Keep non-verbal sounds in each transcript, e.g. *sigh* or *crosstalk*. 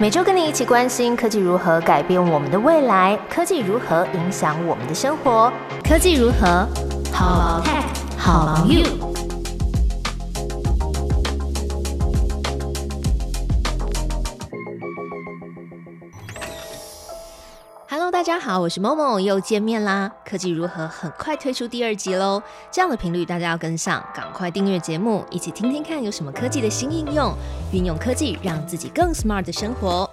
每周跟你一起关心科技如何改变我们的未来，科技如何影响我们的生活，科技如何好 tech 好 you。Hello，大家好，我是 Momo，，又见面啦！科技如何很快推出第二集喽？这样的频率大家要跟上，赶快订阅节目，一起听听看有什么科技的新应用，运用科技让自己更 smart 的生活。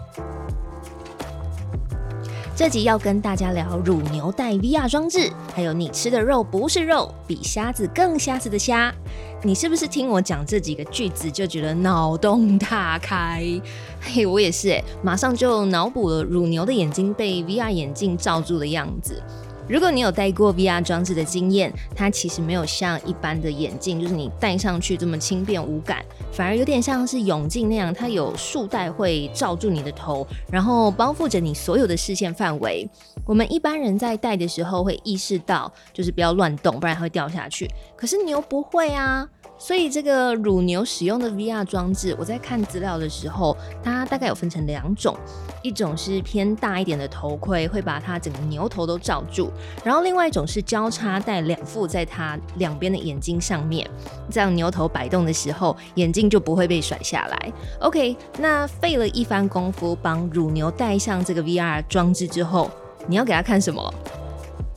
这集要跟大家聊乳牛带 VR 装置，还有你吃的肉不是肉，比瞎子更瞎子的虾。你是不是听我讲这几个句子就觉得脑洞大开？*laughs* 嘿，我也是哎，马上就脑补了乳牛的眼睛被 VR 眼镜罩住的样子。如果你有戴过 VR 装置的经验，它其实没有像一般的眼镜，就是你戴上去这么轻便无感，反而有点像是泳镜那样，它有束带会罩住你的头，然后包覆着你所有的视线范围。我们一般人在戴的时候会意识到，就是不要乱动，不然会掉下去。可是牛不会啊。所以这个乳牛使用的 VR 装置，我在看资料的时候，它大概有分成两种，一种是偏大一点的头盔，会把它整个牛头都罩住，然后另外一种是交叉戴两副在它两边的眼睛上面，这样牛头摆动的时候，眼镜就不会被甩下来。OK，那费了一番功夫帮乳牛戴上这个 VR 装置之后，你要给他看什么？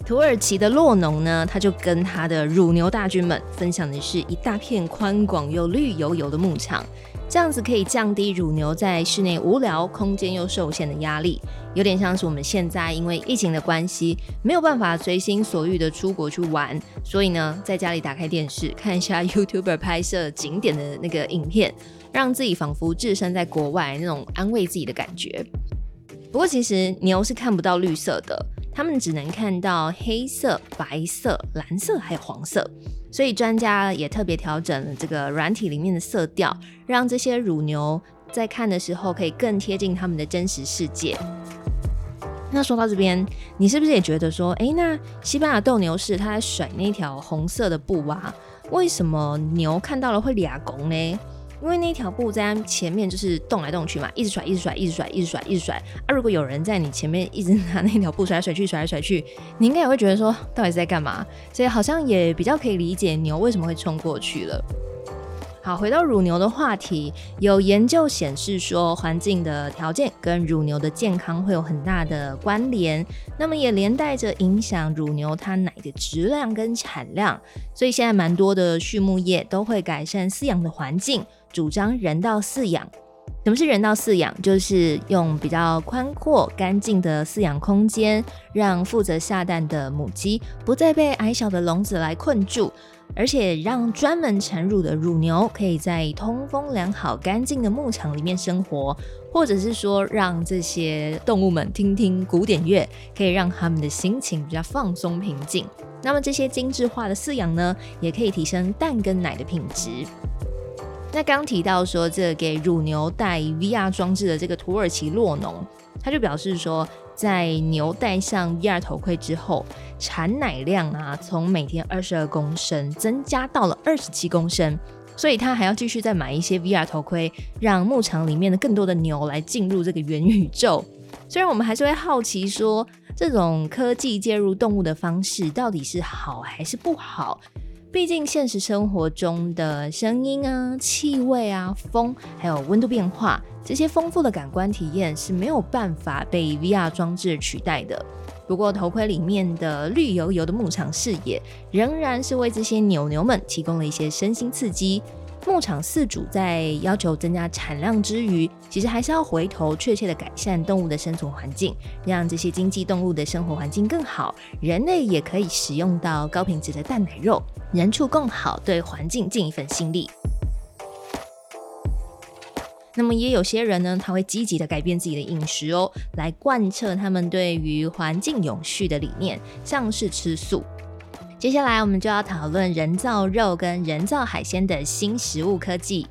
土耳其的洛农呢，他就跟他的乳牛大军们分享的是一大片宽广又绿油油的牧场，这样子可以降低乳牛在室内无聊、空间又受限的压力，有点像是我们现在因为疫情的关系，没有办法随心所欲的出国去玩，所以呢，在家里打开电视看一下 *laughs* YouTuber 拍摄景点的那个影片，让自己仿佛置身在国外那种安慰自己的感觉。不过其实牛是看不到绿色的。他们只能看到黑色、白色、蓝色还有黄色，所以专家也特别调整了这个软体里面的色调，让这些乳牛在看的时候可以更贴近他们的真实世界。那说到这边，你是不是也觉得说，哎，那西班牙斗牛士他在甩那条红色的布啊，为什么牛看到了会俩拱呢？因为那条布在前面就是动来动去嘛，一直甩，一直甩，一直甩，一直甩，一直甩。啊，如果有人在你前面一直拿那条布甩来甩去，甩来甩去，你应该也会觉得说，到底是在干嘛？所以好像也比较可以理解牛为什么会冲过去了。好，回到乳牛的话题，有研究显示说，环境的条件跟乳牛的健康会有很大的关联，那么也连带着影响乳牛它奶的质量跟产量。所以现在蛮多的畜牧业都会改善饲养的环境。主张人道饲养。什么是人道饲养？就是用比较宽阔、干净的饲养空间，让负责下蛋的母鸡不再被矮小的笼子来困住，而且让专门产乳的乳牛可以在通风良好、干净的牧场里面生活，或者是说让这些动物们听听古典乐，可以让他们的心情比较放松平静。那么这些精致化的饲养呢，也可以提升蛋跟奶的品质。那刚提到说，这给乳牛戴 VR 装置的这个土耳其洛农，他就表示说，在牛戴上 VR 头盔之后，产奶量啊，从每天二十二公升增加到了二十七公升，所以他还要继续再买一些 VR 头盔，让牧场里面的更多的牛来进入这个元宇宙。虽然我们还是会好奇说，这种科技介入动物的方式到底是好还是不好？毕竟现实生活中的声音啊、气味啊、风，还有温度变化，这些丰富的感官体验是没有办法被 VR 装置取代的。不过，头盔里面的绿油油的牧场视野，仍然是为这些牛牛们提供了一些身心刺激。牧场饲主在要求增加产量之余，其实还是要回头确切的改善动物的生存环境，让这些经济动物的生活环境更好，人类也可以使用到高品质的蛋奶肉，人畜共好，对环境尽一份心力。那么也有些人呢，他会积极的改变自己的饮食哦，来贯彻他们对于环境永续的理念，像是吃素。接下来我们就要讨论人造肉跟人造海鲜的新食物科技。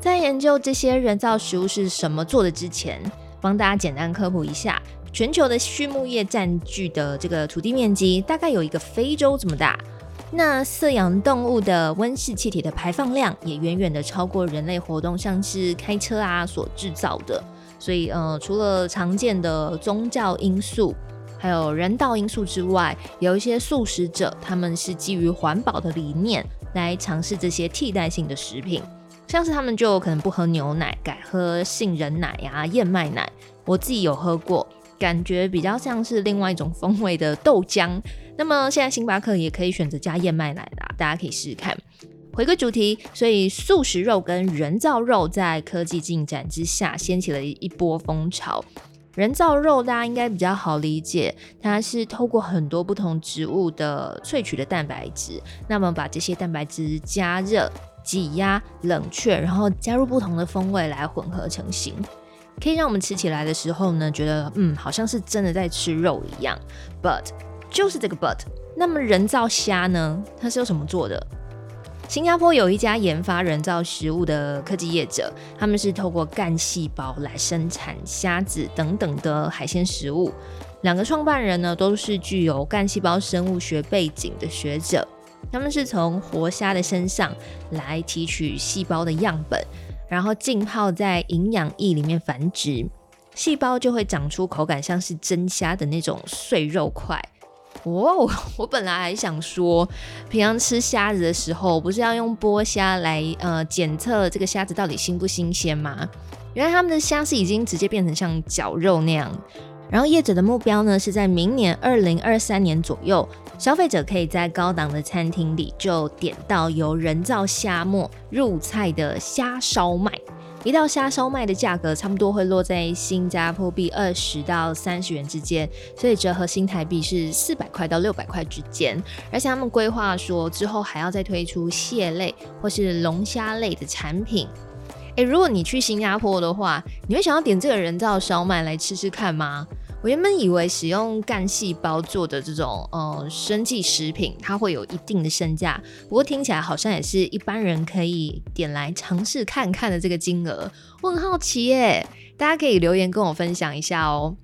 在研究这些人造食物是什么做的之前，帮大家简单科普一下：全球的畜牧业占据的这个土地面积大概有一个非洲这么大。那饲养动物的温室气体的排放量也远远的超过人类活动，像是开车啊所制造的。所以呃，除了常见的宗教因素，还有人道因素之外，有一些素食者他们是基于环保的理念来尝试这些替代性的食品，像是他们就可能不喝牛奶，改喝杏仁奶呀、燕麦奶。我自己有喝过，感觉比较像是另外一种风味的豆浆。那么现在星巴克也可以选择加燕麦奶啦，大家可以试试看。回归主题，所以素食肉跟人造肉在科技进展之下，掀起了一波风潮。人造肉大家应该比较好理解，它是透过很多不同植物的萃取的蛋白质，那么把这些蛋白质加热、挤压、冷却，然后加入不同的风味来混合成型，可以让我们吃起来的时候呢，觉得嗯，好像是真的在吃肉一样。But 就是这个 But，那么人造虾呢，它是用什么做的？新加坡有一家研发人造食物的科技业者，他们是透过干细胞来生产虾子等等的海鲜食物。两个创办人呢，都是具有干细胞生物学背景的学者。他们是从活虾的身上来提取细胞的样本，然后浸泡在营养液里面繁殖，细胞就会长出口感像是真虾的那种碎肉块。哦，*laughs* 我本来还想说，平常吃虾子的时候，不是要用剥虾来呃检测这个虾子到底新不新鲜吗？原来他们的虾是已经直接变成像绞肉那样。然后业者的目标呢，是在明年二零二三年左右，消费者可以在高档的餐厅里就点到由人造虾末入菜的虾烧麦。一道虾烧卖的价格差不多会落在新加坡币二十到三十元之间，所以折合新台币是四百块到六百块之间。而且他们规划说之后还要再推出蟹类或是龙虾类的产品。诶，如果你去新加坡的话，你会想要点这个人造烧麦来吃吃看吗？我原本以为使用干细胞做的这种呃生计食品，它会有一定的身价，不过听起来好像也是一般人可以点来尝试看看的这个金额，我很好奇耶，大家可以留言跟我分享一下哦。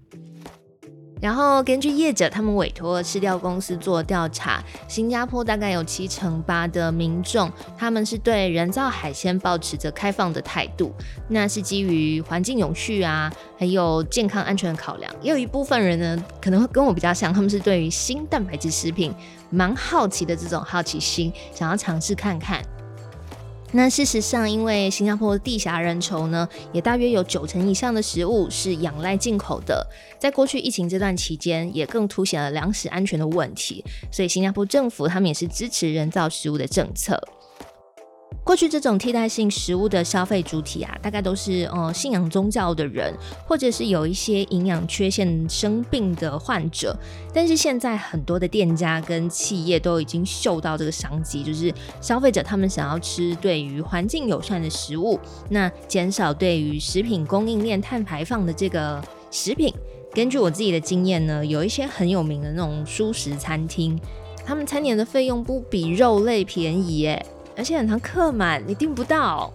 然后根据业者他们委托吃掉公司做调查，新加坡大概有七成八的民众，他们是对人造海鲜保持着开放的态度，那是基于环境永续啊，还有健康安全考量。也有一部分人呢，可能会跟我比较像，他们是对于新蛋白质食品蛮好奇的这种好奇心，想要尝试看看。那事实上，因为新加坡地狭人稠呢，也大约有九成以上的食物是仰赖进口的。在过去疫情这段期间，也更凸显了粮食安全的问题。所以，新加坡政府他们也是支持人造食物的政策。过去这种替代性食物的消费主体啊，大概都是呃信仰宗教的人，或者是有一些营养缺陷生病的患者。但是现在很多的店家跟企业都已经嗅到这个商机，就是消费者他们想要吃对于环境友善的食物，那减少对于食品供应链碳排放的这个食品。根据我自己的经验呢，有一些很有名的那种蔬食餐厅，他们餐点的费用不比肉类便宜耶。而且很常客满，你订不到。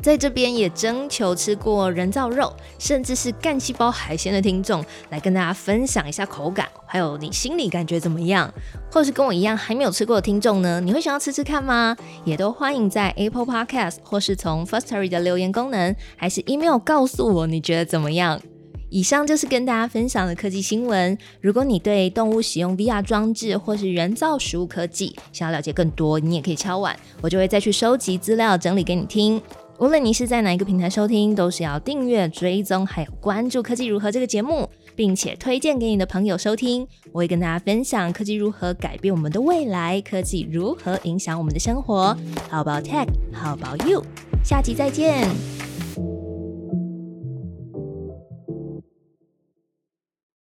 在这边也征求吃过人造肉，甚至是干细胞海鲜的听众，来跟大家分享一下口感，还有你心里感觉怎么样？或是跟我一样还没有吃过的听众呢？你会想要吃吃看吗？也都欢迎在 Apple Podcast 或是从 Firstory 的留言功能，还是 email 告诉我你觉得怎么样。以上就是跟大家分享的科技新闻。如果你对动物使用 VR 装置或是人造食物科技想要了解更多，你也可以敲碗，我就会再去收集资料整理给你听。无论你是在哪一个平台收听，都是要订阅、追踪还有关注《科技如何》这个节目，并且推荐给你的朋友收听。我会跟大家分享科技如何改变我们的未来，科技如何影响我们的生活。How about tech? How about you? 下集再见。